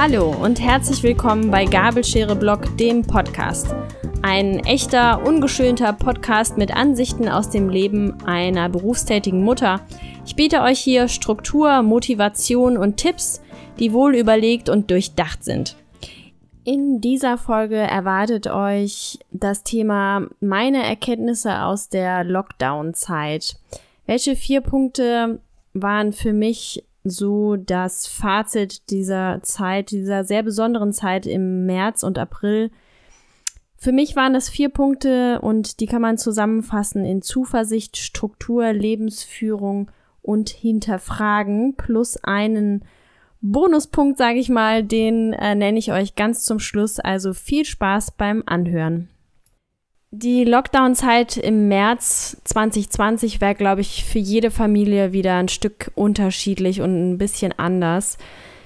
Hallo und herzlich willkommen bei Gabelschere Blog, dem Podcast. Ein echter, ungeschönter Podcast mit Ansichten aus dem Leben einer berufstätigen Mutter. Ich biete euch hier Struktur, Motivation und Tipps, die wohl überlegt und durchdacht sind. In dieser Folge erwartet euch das Thema meine Erkenntnisse aus der Lockdown-Zeit. Welche vier Punkte waren für mich so das Fazit dieser Zeit, dieser sehr besonderen Zeit im März und April. Für mich waren das vier Punkte und die kann man zusammenfassen in Zuversicht, Struktur, Lebensführung und Hinterfragen plus einen Bonuspunkt, sage ich mal, den äh, nenne ich euch ganz zum Schluss. Also viel Spaß beim Anhören. Die Lockdown-Zeit im März 2020 wäre, glaube ich, für jede Familie wieder ein Stück unterschiedlich und ein bisschen anders.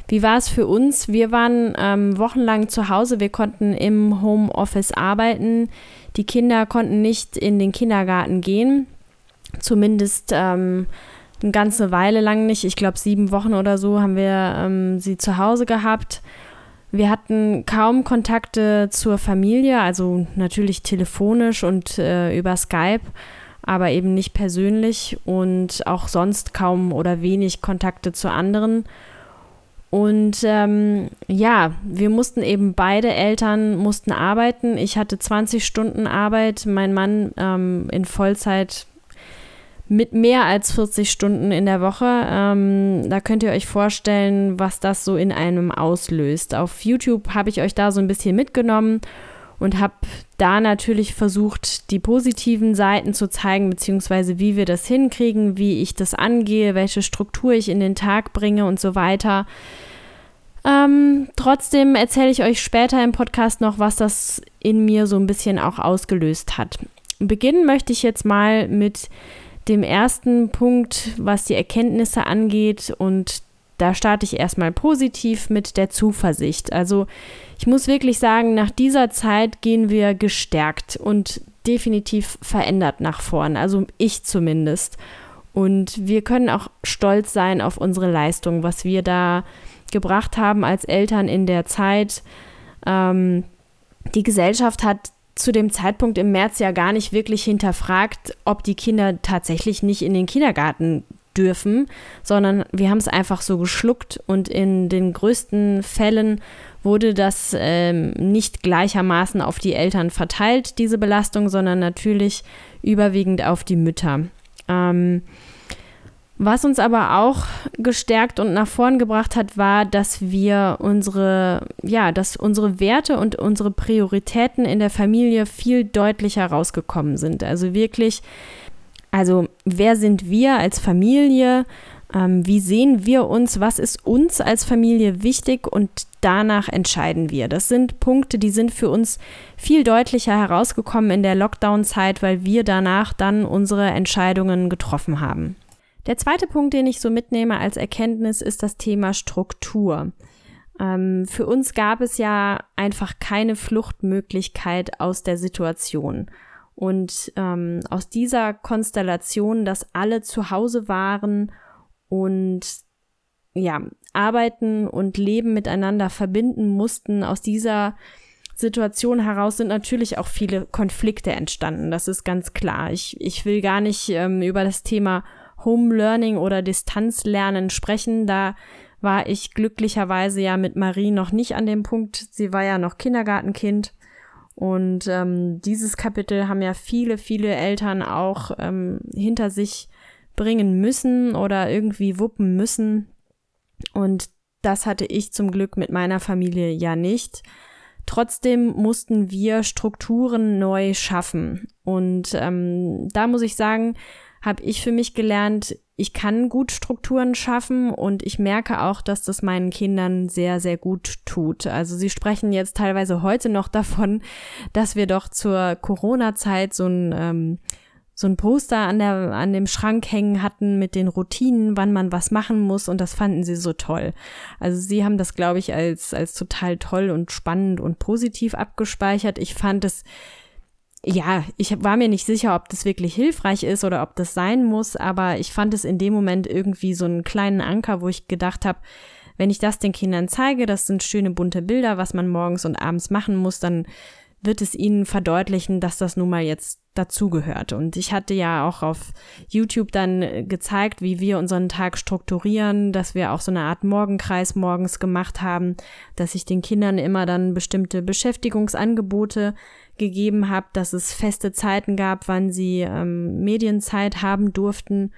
Wie war es für uns? Wir waren ähm, wochenlang zu Hause, wir konnten im Homeoffice arbeiten. Die Kinder konnten nicht in den Kindergarten gehen, zumindest ähm, eine ganze Weile lang nicht. Ich glaube, sieben Wochen oder so haben wir ähm, sie zu Hause gehabt. Wir hatten kaum Kontakte zur Familie, also natürlich telefonisch und äh, über Skype, aber eben nicht persönlich und auch sonst kaum oder wenig Kontakte zu anderen. Und ähm, ja, wir mussten eben beide Eltern mussten arbeiten. Ich hatte 20 Stunden Arbeit, mein Mann ähm, in Vollzeit mit mehr als 40 Stunden in der Woche. Ähm, da könnt ihr euch vorstellen, was das so in einem auslöst. Auf YouTube habe ich euch da so ein bisschen mitgenommen und habe da natürlich versucht, die positiven Seiten zu zeigen, beziehungsweise wie wir das hinkriegen, wie ich das angehe, welche Struktur ich in den Tag bringe und so weiter. Ähm, trotzdem erzähle ich euch später im Podcast noch, was das in mir so ein bisschen auch ausgelöst hat. Beginnen möchte ich jetzt mal mit dem ersten Punkt, was die Erkenntnisse angeht. Und da starte ich erstmal positiv mit der Zuversicht. Also ich muss wirklich sagen, nach dieser Zeit gehen wir gestärkt und definitiv verändert nach vorn. Also ich zumindest. Und wir können auch stolz sein auf unsere Leistung, was wir da gebracht haben als Eltern in der Zeit. Ähm, die Gesellschaft hat zu dem Zeitpunkt im März ja gar nicht wirklich hinterfragt, ob die Kinder tatsächlich nicht in den Kindergarten dürfen, sondern wir haben es einfach so geschluckt und in den größten Fällen wurde das ähm, nicht gleichermaßen auf die Eltern verteilt, diese Belastung, sondern natürlich überwiegend auf die Mütter. Ähm, was uns aber auch gestärkt und nach vorn gebracht hat, war, dass wir unsere, ja, dass unsere Werte und unsere Prioritäten in der Familie viel deutlicher rausgekommen sind. Also wirklich, also wer sind wir als Familie? Ähm, wie sehen wir uns? Was ist uns als Familie wichtig? Und danach entscheiden wir. Das sind Punkte, die sind für uns viel deutlicher herausgekommen in der Lockdown-Zeit, weil wir danach dann unsere Entscheidungen getroffen haben. Der zweite Punkt, den ich so mitnehme als Erkenntnis, ist das Thema Struktur. Ähm, für uns gab es ja einfach keine Fluchtmöglichkeit aus der Situation. Und ähm, aus dieser Konstellation, dass alle zu Hause waren und ja, arbeiten und Leben miteinander verbinden mussten, aus dieser Situation heraus sind natürlich auch viele Konflikte entstanden. Das ist ganz klar. Ich, ich will gar nicht ähm, über das Thema Home Learning oder Distanzlernen sprechen. Da war ich glücklicherweise ja mit Marie noch nicht an dem Punkt. Sie war ja noch Kindergartenkind. Und ähm, dieses Kapitel haben ja viele, viele Eltern auch ähm, hinter sich bringen müssen oder irgendwie wuppen müssen. Und das hatte ich zum Glück mit meiner Familie ja nicht. Trotzdem mussten wir Strukturen neu schaffen. Und ähm, da muss ich sagen, habe ich für mich gelernt, ich kann gut Strukturen schaffen und ich merke auch, dass das meinen Kindern sehr, sehr gut tut. Also sie sprechen jetzt teilweise heute noch davon, dass wir doch zur Corona-Zeit so ein ähm, so ein Poster an der an dem Schrank hängen hatten mit den Routinen, wann man was machen muss und das fanden sie so toll. Also sie haben das glaube ich als als total toll und spannend und positiv abgespeichert. Ich fand es ja, ich war mir nicht sicher, ob das wirklich hilfreich ist oder ob das sein muss, aber ich fand es in dem Moment irgendwie so einen kleinen Anker, wo ich gedacht habe, wenn ich das den Kindern zeige, das sind schöne bunte Bilder, was man morgens und abends machen muss, dann wird es ihnen verdeutlichen, dass das nun mal jetzt dazugehört. Und ich hatte ja auch auf YouTube dann gezeigt, wie wir unseren Tag strukturieren, dass wir auch so eine Art Morgenkreis morgens gemacht haben, dass ich den Kindern immer dann bestimmte Beschäftigungsangebote gegeben habe, dass es feste Zeiten gab, wann sie ähm, Medienzeit haben durften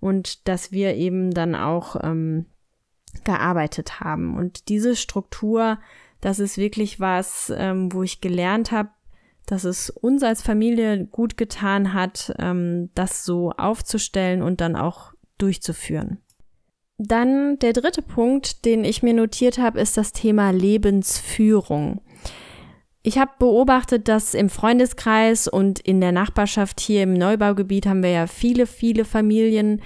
und dass wir eben dann auch ähm, gearbeitet haben. Und diese Struktur, das ist wirklich was, ähm, wo ich gelernt habe, dass es uns als Familie gut getan hat, ähm, das so aufzustellen und dann auch durchzuführen. Dann der dritte Punkt, den ich mir notiert habe, ist das Thema Lebensführung. Ich habe beobachtet, dass im Freundeskreis und in der Nachbarschaft hier im Neubaugebiet haben wir ja viele, viele Familien.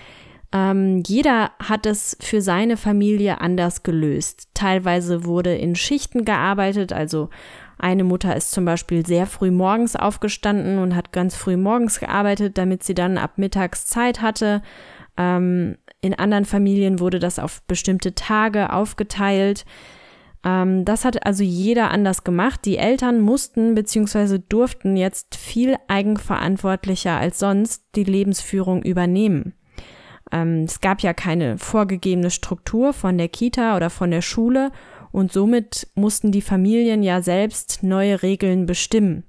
Ähm, jeder hat es für seine Familie anders gelöst. Teilweise wurde in Schichten gearbeitet, also eine Mutter ist zum Beispiel sehr früh morgens aufgestanden und hat ganz früh morgens gearbeitet, damit sie dann ab mittags Zeit hatte. Ähm, in anderen Familien wurde das auf bestimmte Tage aufgeteilt. Ähm, das hat also jeder anders gemacht. Die Eltern mussten bzw. durften jetzt viel eigenverantwortlicher als sonst die Lebensführung übernehmen. Ähm, es gab ja keine vorgegebene Struktur von der Kita oder von der Schule und somit mussten die Familien ja selbst neue Regeln bestimmen.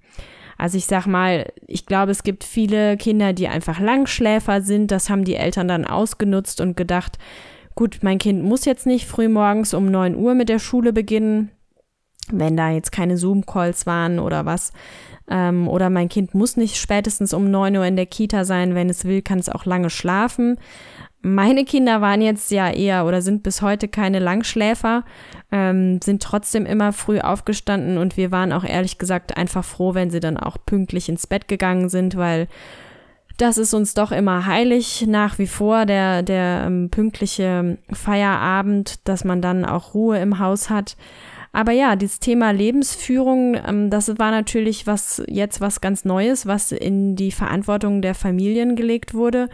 Also ich sag mal, ich glaube, es gibt viele Kinder, die einfach Langschläfer sind. Das haben die Eltern dann ausgenutzt und gedacht, gut, mein Kind muss jetzt nicht früh morgens um neun Uhr mit der Schule beginnen, wenn da jetzt keine Zoom-Calls waren oder was. Ähm, oder mein Kind muss nicht spätestens um neun Uhr in der Kita sein, wenn es will, kann es auch lange schlafen. Meine Kinder waren jetzt ja eher oder sind bis heute keine Langschläfer, ähm, sind trotzdem immer früh aufgestanden und wir waren auch ehrlich gesagt einfach froh, wenn sie dann auch pünktlich ins Bett gegangen sind, weil das ist uns doch immer heilig nach wie vor, der, der ähm, pünktliche Feierabend, dass man dann auch Ruhe im Haus hat. Aber ja, dieses Thema Lebensführung, ähm, das war natürlich was jetzt was ganz Neues, was in die Verantwortung der Familien gelegt wurde.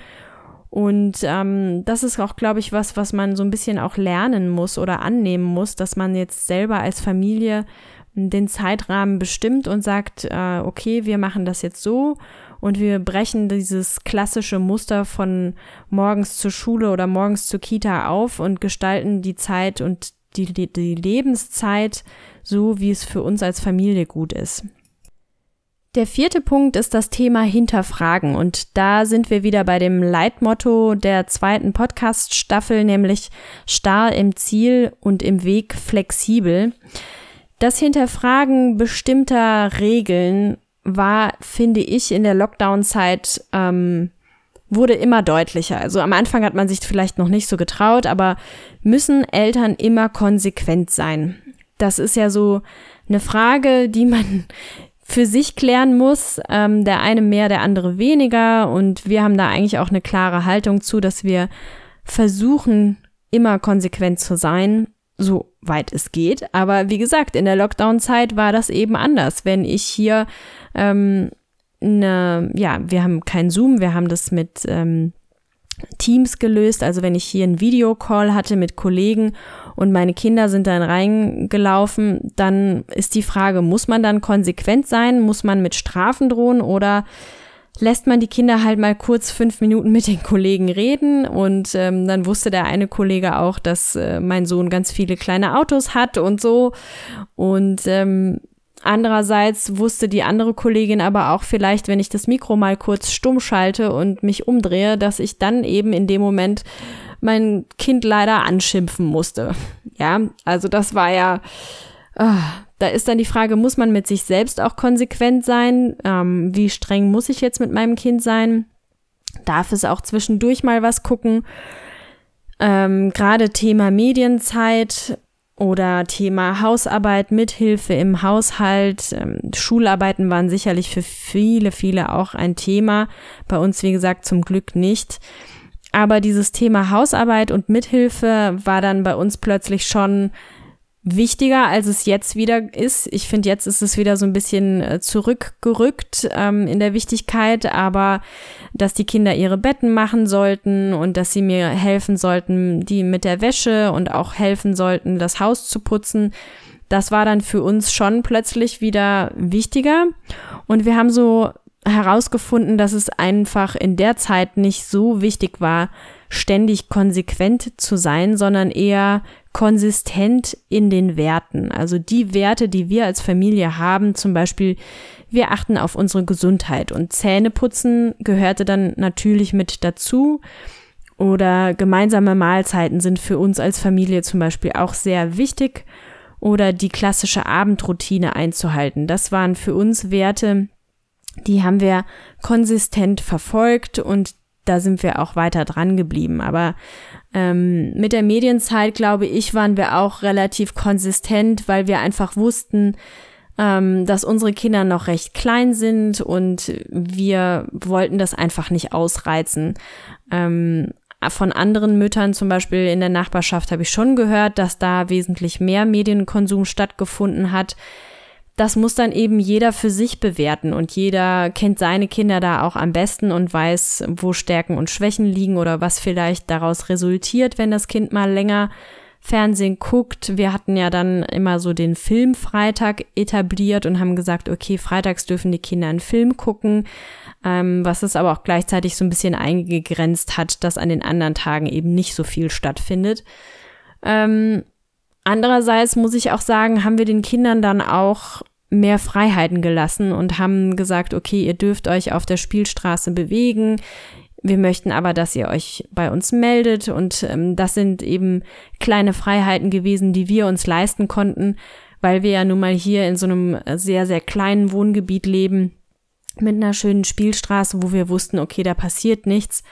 Und ähm, das ist auch, glaube ich, was, was man so ein bisschen auch lernen muss oder annehmen muss, dass man jetzt selber als Familie den Zeitrahmen bestimmt und sagt, äh, okay, wir machen das jetzt so und wir brechen dieses klassische Muster von morgens zur Schule oder morgens zur Kita auf und gestalten die Zeit und die, die, die Lebenszeit so, wie es für uns als Familie gut ist. Der vierte Punkt ist das Thema Hinterfragen und da sind wir wieder bei dem Leitmotto der zweiten Podcast-Staffel, nämlich starr im Ziel und im Weg flexibel. Das Hinterfragen bestimmter Regeln war, finde ich, in der Lockdown-Zeit ähm, wurde immer deutlicher. Also am Anfang hat man sich vielleicht noch nicht so getraut, aber müssen Eltern immer konsequent sein? Das ist ja so eine Frage, die man für sich klären muss. Ähm, der eine mehr, der andere weniger. Und wir haben da eigentlich auch eine klare Haltung zu, dass wir versuchen, immer konsequent zu sein so weit es geht. Aber wie gesagt, in der Lockdown-Zeit war das eben anders. Wenn ich hier, ähm, ne, ja, wir haben kein Zoom, wir haben das mit ähm, Teams gelöst. Also wenn ich hier einen Videocall hatte mit Kollegen und meine Kinder sind dann reingelaufen, dann ist die Frage, muss man dann konsequent sein? Muss man mit Strafen drohen oder lässt man die Kinder halt mal kurz fünf Minuten mit den Kollegen reden und ähm, dann wusste der eine Kollege auch, dass äh, mein Sohn ganz viele kleine Autos hat und so und ähm, Andererseits wusste die andere Kollegin aber auch vielleicht, wenn ich das Mikro mal kurz stumm schalte und mich umdrehe, dass ich dann eben in dem Moment mein Kind leider anschimpfen musste. Ja, also das war ja, oh, da ist dann die Frage, muss man mit sich selbst auch konsequent sein? Ähm, wie streng muss ich jetzt mit meinem Kind sein? Darf es auch zwischendurch mal was gucken? Ähm, Gerade Thema Medienzeit oder Thema Hausarbeit, Mithilfe im Haushalt. Ähm, Schularbeiten waren sicherlich für viele, viele auch ein Thema. Bei uns, wie gesagt, zum Glück nicht. Aber dieses Thema Hausarbeit und Mithilfe war dann bei uns plötzlich schon wichtiger, als es jetzt wieder ist. Ich finde, jetzt ist es wieder so ein bisschen äh, zurückgerückt ähm, in der Wichtigkeit, aber dass die Kinder ihre Betten machen sollten und dass sie mir helfen sollten, die mit der Wäsche und auch helfen sollten, das Haus zu putzen, das war dann für uns schon plötzlich wieder wichtiger. Und wir haben so herausgefunden, dass es einfach in der Zeit nicht so wichtig war, ständig konsequent zu sein, sondern eher konsistent in den Werten. Also die Werte, die wir als Familie haben, zum Beispiel, wir achten auf unsere Gesundheit und Zähneputzen gehörte dann natürlich mit dazu. Oder gemeinsame Mahlzeiten sind für uns als Familie zum Beispiel auch sehr wichtig. Oder die klassische Abendroutine einzuhalten. Das waren für uns Werte, die haben wir konsistent verfolgt und da sind wir auch weiter dran geblieben. Aber ähm, mit der Medienzeit, glaube ich, waren wir auch relativ konsistent, weil wir einfach wussten, ähm, dass unsere Kinder noch recht klein sind und wir wollten das einfach nicht ausreizen. Ähm, von anderen Müttern, zum Beispiel in der Nachbarschaft, habe ich schon gehört, dass da wesentlich mehr Medienkonsum stattgefunden hat das muss dann eben jeder für sich bewerten und jeder kennt seine Kinder da auch am besten und weiß, wo Stärken und Schwächen liegen oder was vielleicht daraus resultiert, wenn das Kind mal länger Fernsehen guckt. Wir hatten ja dann immer so den Filmfreitag etabliert und haben gesagt, okay, freitags dürfen die Kinder einen Film gucken, ähm, was es aber auch gleichzeitig so ein bisschen eingegrenzt hat, dass an den anderen Tagen eben nicht so viel stattfindet. Ähm, Andererseits muss ich auch sagen, haben wir den Kindern dann auch mehr Freiheiten gelassen und haben gesagt, okay, ihr dürft euch auf der Spielstraße bewegen. Wir möchten aber, dass ihr euch bei uns meldet und ähm, das sind eben kleine Freiheiten gewesen, die wir uns leisten konnten, weil wir ja nun mal hier in so einem sehr, sehr kleinen Wohngebiet leben mit einer schönen Spielstraße, wo wir wussten, okay, da passiert nichts.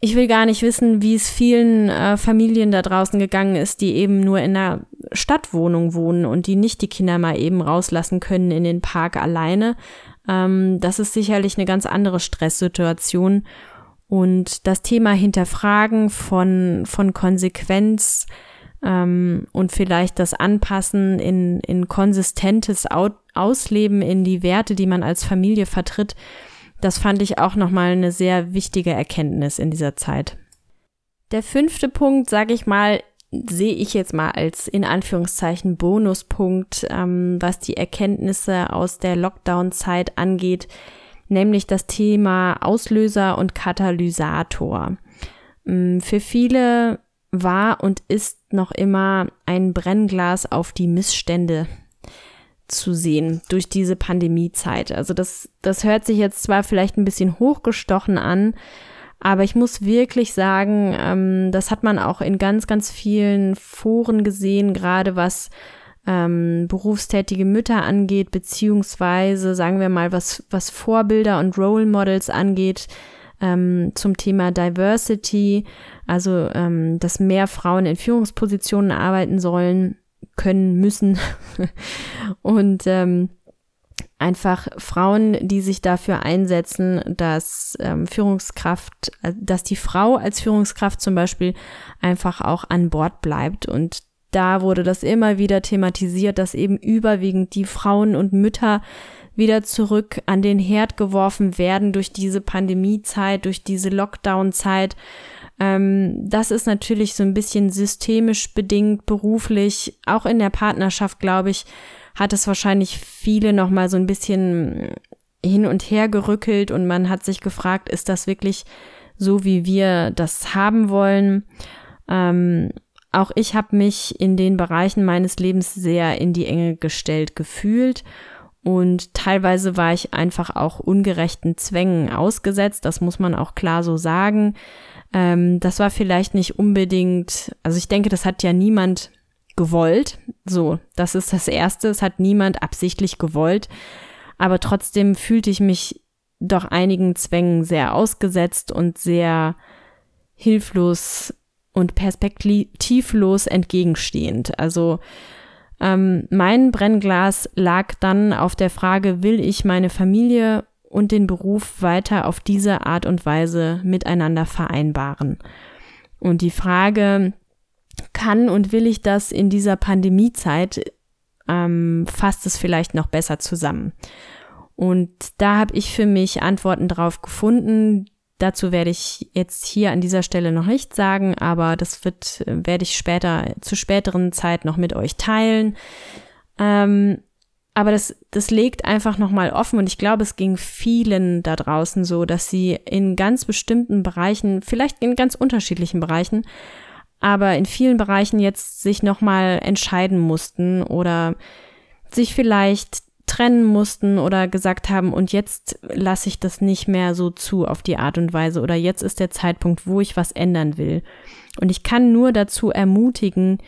Ich will gar nicht wissen, wie es vielen äh, Familien da draußen gegangen ist, die eben nur in einer Stadtwohnung wohnen und die nicht die Kinder mal eben rauslassen können in den Park alleine. Ähm, das ist sicherlich eine ganz andere Stresssituation. Und das Thema Hinterfragen von, von Konsequenz ähm, und vielleicht das Anpassen in, in konsistentes Ausleben in die Werte, die man als Familie vertritt, das fand ich auch nochmal eine sehr wichtige Erkenntnis in dieser Zeit. Der fünfte Punkt, sage ich mal, sehe ich jetzt mal als in Anführungszeichen Bonuspunkt, ähm, was die Erkenntnisse aus der Lockdown-Zeit angeht, nämlich das Thema Auslöser und Katalysator. Ähm, für viele war und ist noch immer ein Brennglas auf die Missstände zu sehen durch diese Pandemiezeit. Also das, das hört sich jetzt zwar vielleicht ein bisschen hochgestochen an, aber ich muss wirklich sagen, ähm, das hat man auch in ganz, ganz vielen Foren gesehen, gerade was ähm, berufstätige Mütter angeht, beziehungsweise sagen wir mal, was, was Vorbilder und Role Models angeht ähm, zum Thema Diversity, also ähm, dass mehr Frauen in Führungspositionen arbeiten sollen können müssen. und ähm, einfach Frauen, die sich dafür einsetzen, dass ähm, Führungskraft, äh, dass die Frau als Führungskraft zum Beispiel einfach auch an Bord bleibt. Und da wurde das immer wieder thematisiert, dass eben überwiegend die Frauen und Mütter wieder zurück an den Herd geworfen werden durch diese Pandemiezeit, durch diese Lockdown-Zeit ähm, das ist natürlich so ein bisschen systemisch bedingt, beruflich, auch in der Partnerschaft, glaube ich, hat es wahrscheinlich viele noch mal so ein bisschen hin und her gerückelt und man hat sich gefragt, ist das wirklich so, wie wir das haben wollen? Ähm, auch ich habe mich in den Bereichen meines Lebens sehr in die Enge gestellt gefühlt und teilweise war ich einfach auch ungerechten Zwängen ausgesetzt, das muss man auch klar so sagen. Ähm, das war vielleicht nicht unbedingt, also ich denke, das hat ja niemand gewollt. So, das ist das Erste. Es hat niemand absichtlich gewollt. Aber trotzdem fühlte ich mich doch einigen Zwängen sehr ausgesetzt und sehr hilflos und perspektivlos entgegenstehend. Also ähm, mein Brennglas lag dann auf der Frage, will ich meine Familie und den Beruf weiter auf diese Art und Weise miteinander vereinbaren. Und die Frage, kann und will ich das in dieser Pandemiezeit, ähm, fasst es vielleicht noch besser zusammen. Und da habe ich für mich Antworten drauf gefunden. Dazu werde ich jetzt hier an dieser Stelle noch nicht sagen, aber das wird, werde ich später, zu späteren Zeit noch mit euch teilen. Ähm, aber das, das legt einfach nochmal offen und ich glaube, es ging vielen da draußen so, dass sie in ganz bestimmten Bereichen, vielleicht in ganz unterschiedlichen Bereichen, aber in vielen Bereichen jetzt sich nochmal entscheiden mussten oder sich vielleicht trennen mussten oder gesagt haben, und jetzt lasse ich das nicht mehr so zu auf die Art und Weise oder jetzt ist der Zeitpunkt, wo ich was ändern will. Und ich kann nur dazu ermutigen,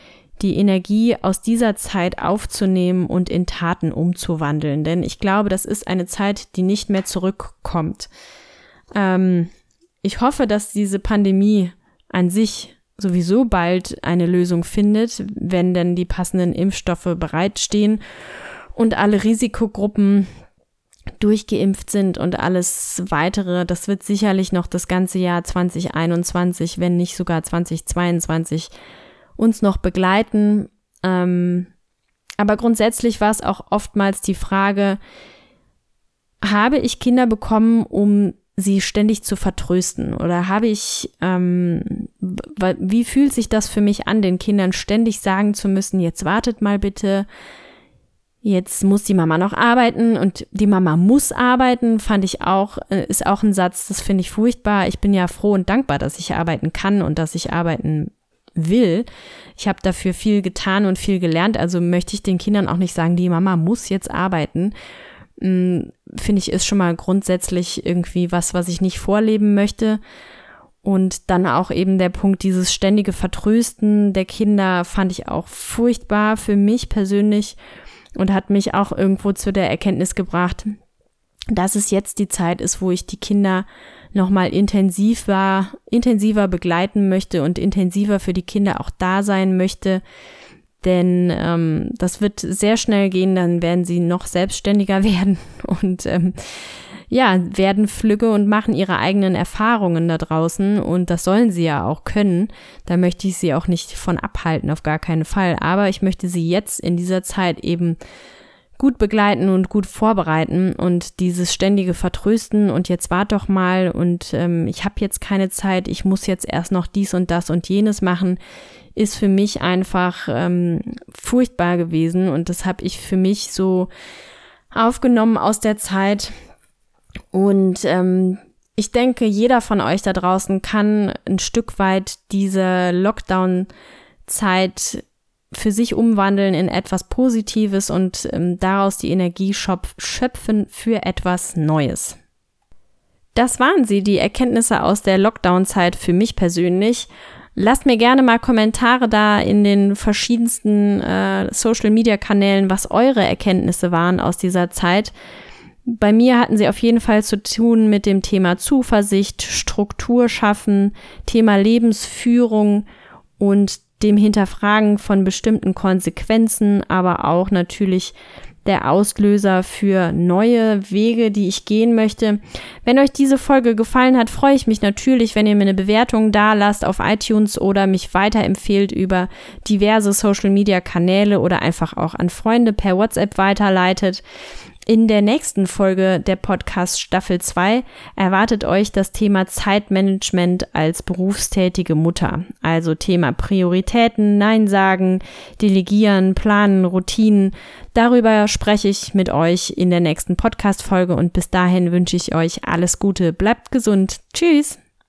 die Energie aus dieser Zeit aufzunehmen und in Taten umzuwandeln. Denn ich glaube, das ist eine Zeit, die nicht mehr zurückkommt. Ähm, ich hoffe, dass diese Pandemie an sich sowieso bald eine Lösung findet, wenn denn die passenden Impfstoffe bereitstehen und alle Risikogruppen durchgeimpft sind und alles weitere, das wird sicherlich noch das ganze Jahr 2021, wenn nicht sogar 2022 uns noch begleiten. Ähm, aber grundsätzlich war es auch oftmals die Frage, habe ich Kinder bekommen, um sie ständig zu vertrösten? Oder habe ich, ähm, wie fühlt sich das für mich an, den Kindern ständig sagen zu müssen, jetzt wartet mal bitte, jetzt muss die Mama noch arbeiten und die Mama muss arbeiten, fand ich auch, äh, ist auch ein Satz, das finde ich furchtbar. Ich bin ja froh und dankbar, dass ich arbeiten kann und dass ich arbeiten will. Ich habe dafür viel getan und viel gelernt, also möchte ich den Kindern auch nicht sagen, die Mama muss jetzt arbeiten. Hm, finde ich, ist schon mal grundsätzlich irgendwie was, was ich nicht vorleben möchte. Und dann auch eben der Punkt, dieses ständige Vertrösten der Kinder fand ich auch furchtbar für mich persönlich und hat mich auch irgendwo zu der Erkenntnis gebracht, dass es jetzt die Zeit ist, wo ich die Kinder nochmal intensiver, intensiver begleiten möchte und intensiver für die Kinder auch da sein möchte. Denn ähm, das wird sehr schnell gehen, dann werden sie noch selbstständiger werden und ähm, ja, werden flügge und machen ihre eigenen Erfahrungen da draußen und das sollen sie ja auch können. Da möchte ich sie auch nicht von abhalten, auf gar keinen Fall. Aber ich möchte sie jetzt in dieser Zeit eben gut begleiten und gut vorbereiten und dieses ständige Vertrösten und jetzt wart doch mal und ähm, ich habe jetzt keine Zeit, ich muss jetzt erst noch dies und das und jenes machen, ist für mich einfach ähm, furchtbar gewesen und das habe ich für mich so aufgenommen aus der Zeit. Und ähm, ich denke, jeder von euch da draußen kann ein Stück weit diese Lockdown-Zeit für sich umwandeln in etwas Positives und ähm, daraus die Energie schöpfen für etwas Neues. Das waren sie, die Erkenntnisse aus der Lockdown-Zeit für mich persönlich. Lasst mir gerne mal Kommentare da in den verschiedensten äh, Social-Media-Kanälen, was eure Erkenntnisse waren aus dieser Zeit. Bei mir hatten sie auf jeden Fall zu tun mit dem Thema Zuversicht, Struktur schaffen, Thema Lebensführung und dem Hinterfragen von bestimmten Konsequenzen, aber auch natürlich der Auslöser für neue Wege, die ich gehen möchte. Wenn euch diese Folge gefallen hat, freue ich mich natürlich, wenn ihr mir eine Bewertung da lasst auf iTunes oder mich weiterempfehlt über diverse Social Media Kanäle oder einfach auch an Freunde per WhatsApp weiterleitet. In der nächsten Folge der Podcast Staffel 2 erwartet euch das Thema Zeitmanagement als berufstätige Mutter. Also Thema Prioritäten, Nein sagen, Delegieren, Planen, Routinen. Darüber spreche ich mit euch in der nächsten Podcast Folge und bis dahin wünsche ich euch alles Gute. Bleibt gesund. Tschüss.